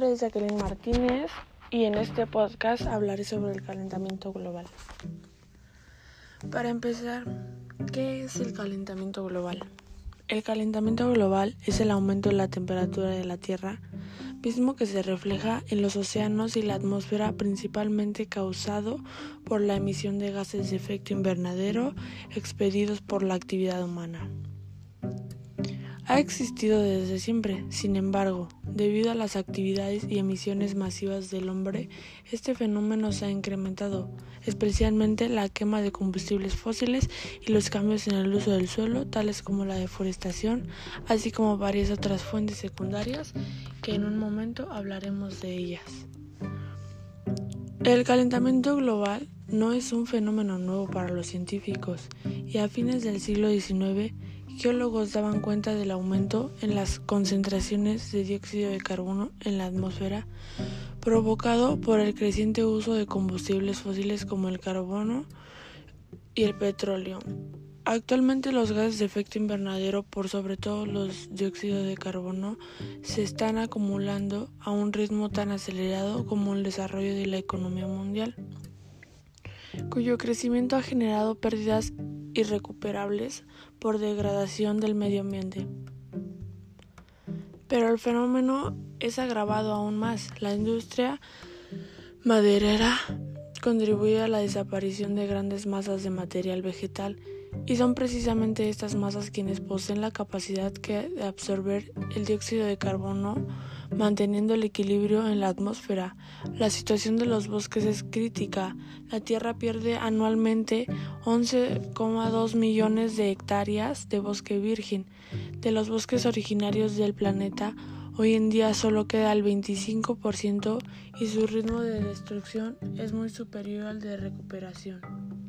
nombre es Jacqueline Martínez y en este podcast hablaré sobre el calentamiento global. Para empezar, ¿qué es el calentamiento global? El calentamiento global es el aumento de la temperatura de la Tierra, mismo que se refleja en los océanos y la atmósfera principalmente causado por la emisión de gases de efecto invernadero expedidos por la actividad humana ha existido desde siempre. Sin embargo, debido a las actividades y emisiones masivas del hombre, este fenómeno se ha incrementado, especialmente la quema de combustibles fósiles y los cambios en el uso del suelo, tales como la deforestación, así como varias otras fuentes secundarias que en un momento hablaremos de ellas. El calentamiento global no es un fenómeno nuevo para los científicos y a fines del siglo XIX geólogos daban cuenta del aumento en las concentraciones de dióxido de carbono en la atmósfera provocado por el creciente uso de combustibles fósiles como el carbono y el petróleo. Actualmente los gases de efecto invernadero, por sobre todo los dióxidos de carbono, se están acumulando a un ritmo tan acelerado como el desarrollo de la economía mundial, cuyo crecimiento ha generado pérdidas irrecuperables por degradación del medio ambiente. Pero el fenómeno es agravado aún más. La industria maderera contribuye a la desaparición de grandes masas de material vegetal y son precisamente estas masas quienes poseen la capacidad de absorber el dióxido de carbono manteniendo el equilibrio en la atmósfera. La situación de los bosques es crítica. La Tierra pierde anualmente 11,2 millones de hectáreas de bosque virgen. De los bosques originarios del planeta, hoy en día solo queda el 25% y su ritmo de destrucción es muy superior al de recuperación.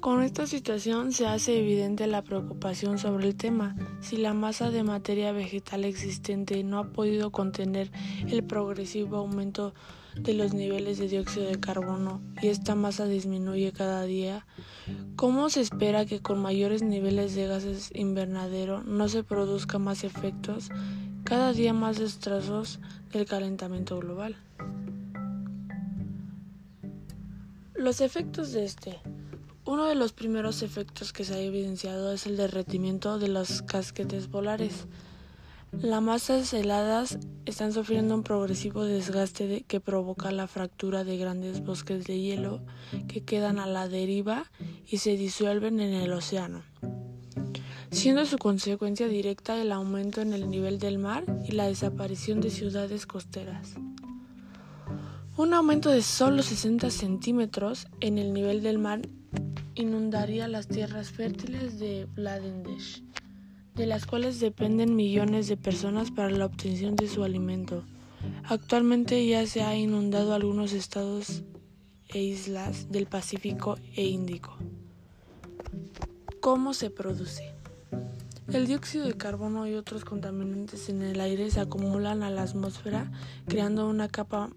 Con esta situación se hace evidente la preocupación sobre el tema. Si la masa de materia vegetal existente no ha podido contener el progresivo aumento de los niveles de dióxido de carbono y esta masa disminuye cada día, ¿cómo se espera que con mayores niveles de gases invernadero no se produzcan más efectos cada día más destrozos del calentamiento global? Los efectos de este uno de los primeros efectos que se ha evidenciado es el derretimiento de los casquetes polares. Las masas heladas están sufriendo un progresivo desgaste que provoca la fractura de grandes bosques de hielo que quedan a la deriva y se disuelven en el océano, siendo su consecuencia directa el aumento en el nivel del mar y la desaparición de ciudades costeras. Un aumento de solo 60 centímetros en el nivel del mar inundaría las tierras fértiles de Bangladesh, de las cuales dependen millones de personas para la obtención de su alimento. Actualmente ya se ha inundado algunos estados e islas del Pacífico e Índico. ¿Cómo se produce? El dióxido de carbono y otros contaminantes en el aire se acumulan a la atmósfera creando una capa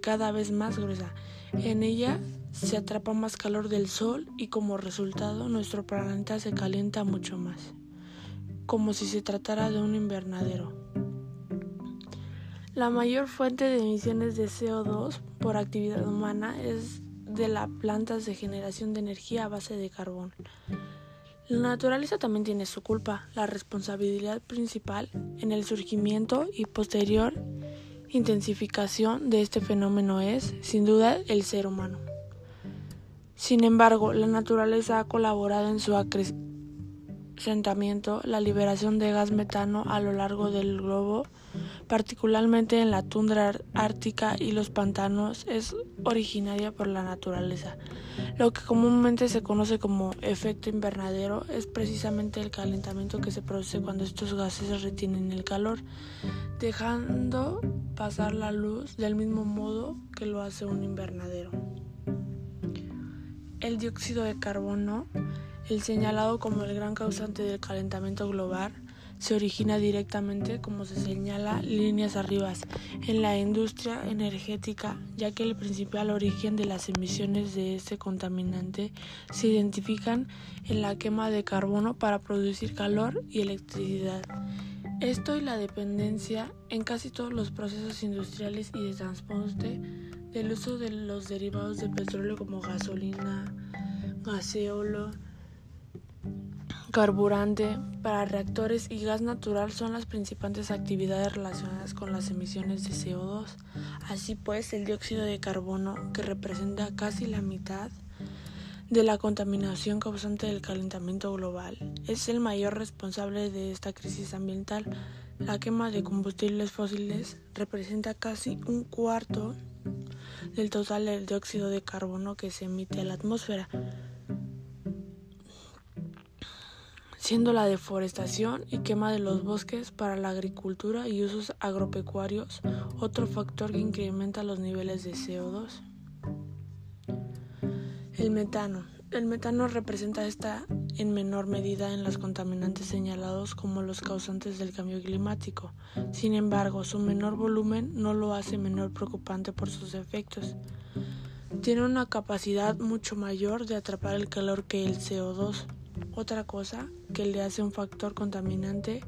cada vez más gruesa. En ella se atrapa más calor del Sol y como resultado nuestro planeta se calienta mucho más, como si se tratara de un invernadero. La mayor fuente de emisiones de CO2 por actividad humana es de las plantas de generación de energía a base de carbón. La naturaleza también tiene su culpa. La responsabilidad principal en el surgimiento y posterior intensificación de este fenómeno es, sin duda, el ser humano. Sin embargo, la naturaleza ha colaborado en su acrecentamiento, la liberación de gas metano a lo largo del globo, particularmente en la tundra ártica y los pantanos, es originaria por la naturaleza. Lo que comúnmente se conoce como efecto invernadero es precisamente el calentamiento que se produce cuando estos gases retienen el calor, dejando pasar la luz del mismo modo que lo hace un invernadero. El dióxido de carbono, el señalado como el gran causante del calentamiento global, se origina directamente, como se señala líneas arriba, en la industria energética, ya que el principal origen de las emisiones de este contaminante se identifican en la quema de carbono para producir calor y electricidad. Esto y la dependencia en casi todos los procesos industriales y de transporte del uso de los derivados de petróleo como gasolina, gaseolo, carburante para reactores y gas natural son las principales actividades relacionadas con las emisiones de CO2. Así pues, el dióxido de carbono, que representa casi la mitad de la contaminación causante del calentamiento global, es el mayor responsable de esta crisis ambiental. La quema de combustibles fósiles representa casi un cuarto del total del dióxido de carbono que se emite a la atmósfera. siendo la deforestación y quema de los bosques para la agricultura y usos agropecuarios otro factor que incrementa los niveles de CO2. El metano. El metano representa esta en menor medida en los contaminantes señalados como los causantes del cambio climático. Sin embargo, su menor volumen no lo hace menor preocupante por sus efectos. Tiene una capacidad mucho mayor de atrapar el calor que el CO2 otra cosa que le hace un factor contaminante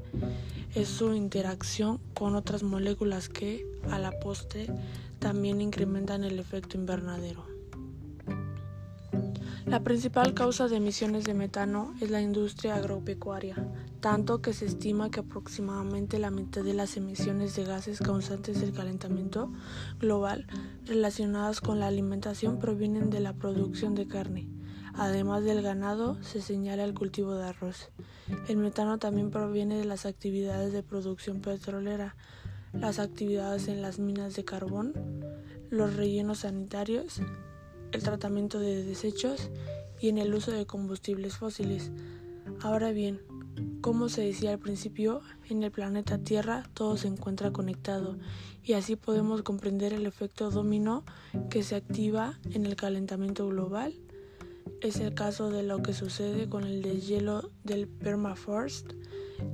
es su interacción con otras moléculas que, a la postre, también incrementan el efecto invernadero. La principal causa de emisiones de metano es la industria agropecuaria, tanto que se estima que aproximadamente la mitad de las emisiones de gases causantes del calentamiento global relacionadas con la alimentación provienen de la producción de carne. Además del ganado, se señala el cultivo de arroz. El metano también proviene de las actividades de producción petrolera, las actividades en las minas de carbón, los rellenos sanitarios, el tratamiento de desechos y en el uso de combustibles fósiles. Ahora bien, como se decía al principio, en el planeta Tierra todo se encuentra conectado y así podemos comprender el efecto dominó que se activa en el calentamiento global es el caso de lo que sucede con el deshielo del permafrost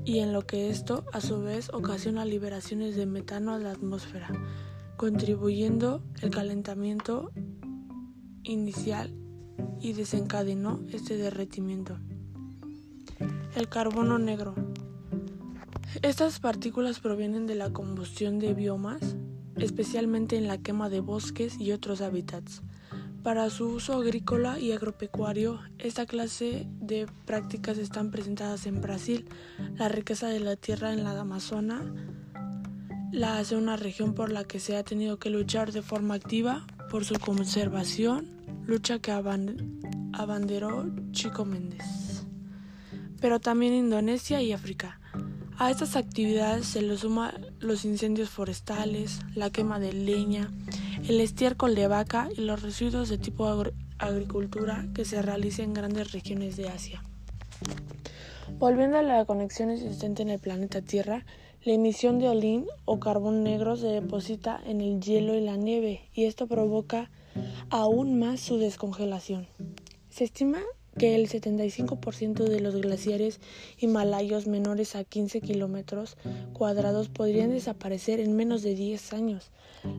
y en lo que esto a su vez ocasiona liberaciones de metano a la atmósfera, contribuyendo el calentamiento inicial y desencadenó este derretimiento. El carbono negro. Estas partículas provienen de la combustión de biomas, especialmente en la quema de bosques y otros hábitats. Para su uso agrícola y agropecuario, esta clase de prácticas están presentadas en Brasil. La riqueza de la tierra en la Amazona la hace una región por la que se ha tenido que luchar de forma activa por su conservación, lucha que abanderó Chico Méndez. Pero también Indonesia y África. A estas actividades se le suman los incendios forestales, la quema de leña, el estiércol de vaca y los residuos de tipo agricultura que se realizan en grandes regiones de Asia. Volviendo a la conexión existente en el planeta Tierra, la emisión de olín o carbón negro se deposita en el hielo y la nieve y esto provoca aún más su descongelación. Se estima que el 75% de los glaciares himalayos menores a 15 kilómetros cuadrados podrían desaparecer en menos de 10 años.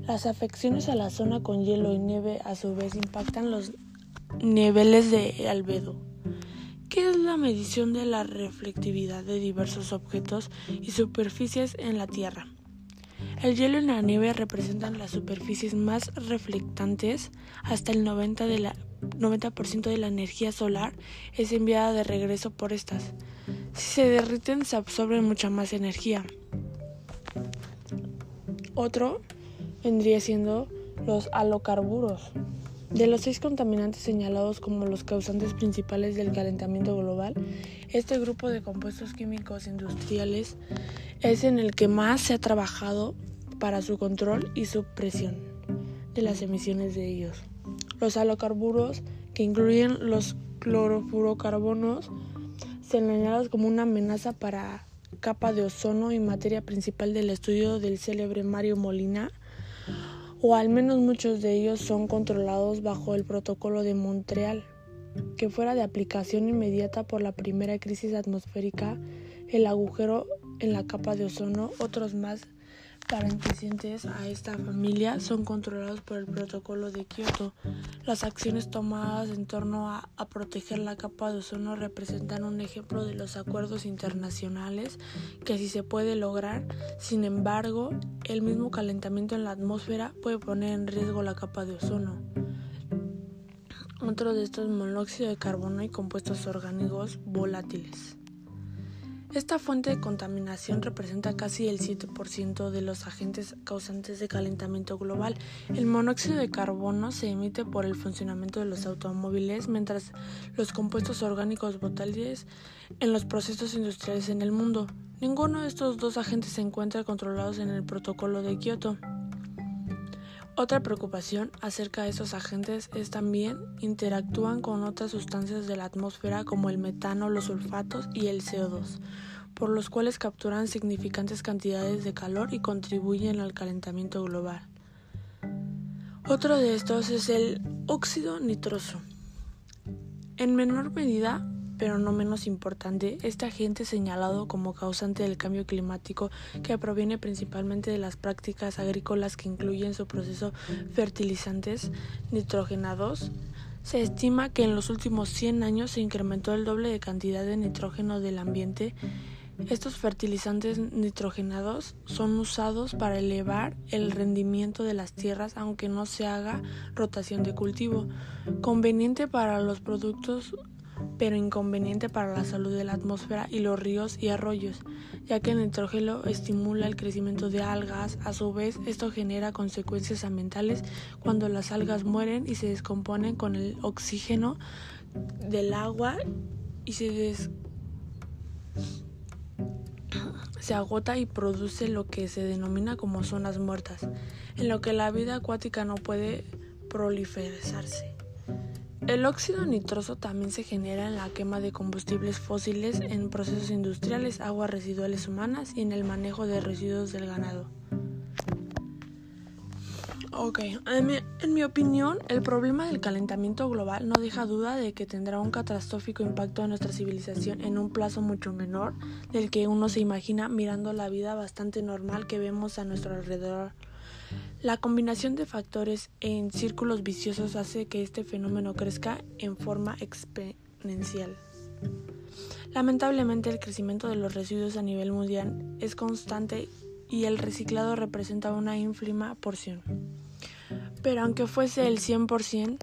Las afecciones a la zona con hielo y nieve a su vez impactan los niveles de albedo, que es la medición de la reflectividad de diversos objetos y superficies en la Tierra. El hielo y la nieve representan las superficies más reflectantes, hasta el 90%, de la, 90 de la energía solar es enviada de regreso por estas. Si se derriten se absorbe mucha más energía. Otro vendría siendo los halocarburos. De los seis contaminantes señalados como los causantes principales del calentamiento global, este grupo de compuestos químicos industriales es en el que más se ha trabajado para su control y supresión de las emisiones de ellos. Los halocarburos, que incluyen los clorofluorocarbonos, se señalados como una amenaza para capa de ozono y materia principal del estudio del célebre Mario Molina, o al menos muchos de ellos son controlados bajo el protocolo de Montreal, que fuera de aplicación inmediata por la primera crisis atmosférica, el agujero en la capa de ozono, otros más pertenecientes a esta familia son controlados por el Protocolo de Kioto. Las acciones tomadas en torno a, proteger la capa de ozono representan un ejemplo de los acuerdos internacionales que sí se puede lograr. Sin embargo, el mismo calentamiento en la atmósfera puede poner en riesgo la capa de ozono. Otro de estos monóxido de carbono y compuestos orgánicos volátiles. Esta fuente de contaminación representa casi el 7% de los agentes causantes de calentamiento global. El monóxido de carbono se emite por el funcionamiento de los automóviles, mientras los compuestos orgánicos volátiles en los procesos industriales en el mundo. Ninguno de estos dos agentes se encuentra controlados en el protocolo de Kioto. Otra preocupación acerca de estos agentes es también interactúan con otras sustancias de la atmósfera como el metano, los sulfatos y el CO2, por los cuales capturan significantes cantidades de calor y contribuyen al calentamiento global. Otro de estos es el óxido nitroso. En menor medida pero no menos importante, este agente señalado como causante del cambio climático que proviene principalmente de las prácticas agrícolas que incluyen su proceso fertilizantes nitrogenados, se estima que en los últimos 100 años se incrementó el doble de cantidad de nitrógeno del ambiente. Estos fertilizantes nitrogenados son usados para elevar el rendimiento de las tierras aunque no se haga rotación de cultivo, conveniente para los productos pero inconveniente para la salud de la atmósfera y los ríos y arroyos, ya que el nitrógeno estimula el crecimiento de algas. A su vez, esto genera consecuencias ambientales cuando las algas mueren y se descomponen con el oxígeno del agua y se, se agota y produce lo que se denomina como zonas muertas, en lo que la vida acuática no puede proliferarse. El óxido nitroso también se genera en la quema de combustibles fósiles en procesos industriales, aguas residuales humanas y en el manejo de residuos del ganado. Ok, en mi, opinión, el problema del calentamiento global no deja duda de que tendrá un catastrófico impacto en nuestra civilización en un plazo mucho menor del que uno se imagina mirando la vida bastante normal que vemos a nuestro alrededor. La combinación de factores en círculos viciosos hace que este fenómeno crezca en forma exponencial. Lamentablemente el crecimiento de los residuos a nivel mundial es constante y el reciclado representa una ínfima porción. Pero aunque fuese el 100%,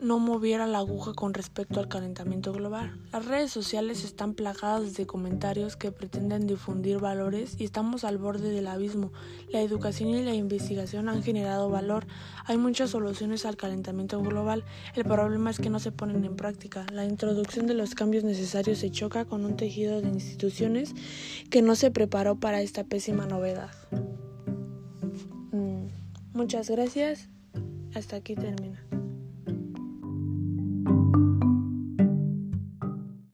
no moviera la aguja con respecto al calentamiento global. Las redes sociales están plagadas de comentarios que pretenden difundir valores y estamos al borde del abismo. La educación y la investigación han generado valor. Hay muchas soluciones al calentamiento global. El problema es que no se ponen en práctica. La introducción de los cambios necesarios se choca con un tejido de instituciones que no se preparó para esta pésima novedad. Mm, muchas gracias. Hasta aquí termina.